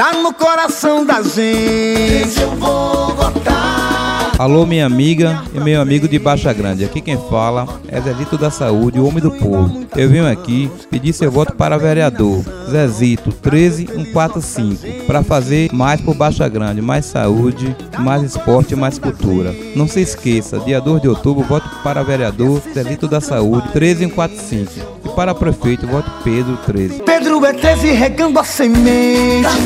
tá no coração da gente. Eu vou votar. Alô, minha amiga e meu amigo de Baixa Grande. Aqui quem fala é Zezito da Saúde, o homem do povo. Eu vim aqui pedir seu voto para vereador. Zezito 13145. Para fazer mais por Baixa Grande, mais saúde, mais esporte, mais cultura. Não se esqueça, dia 2 de outubro, voto para vereador Zezito da Saúde 13145. E para prefeito, voto Pedro 13. Pedro é 13 regando a semente.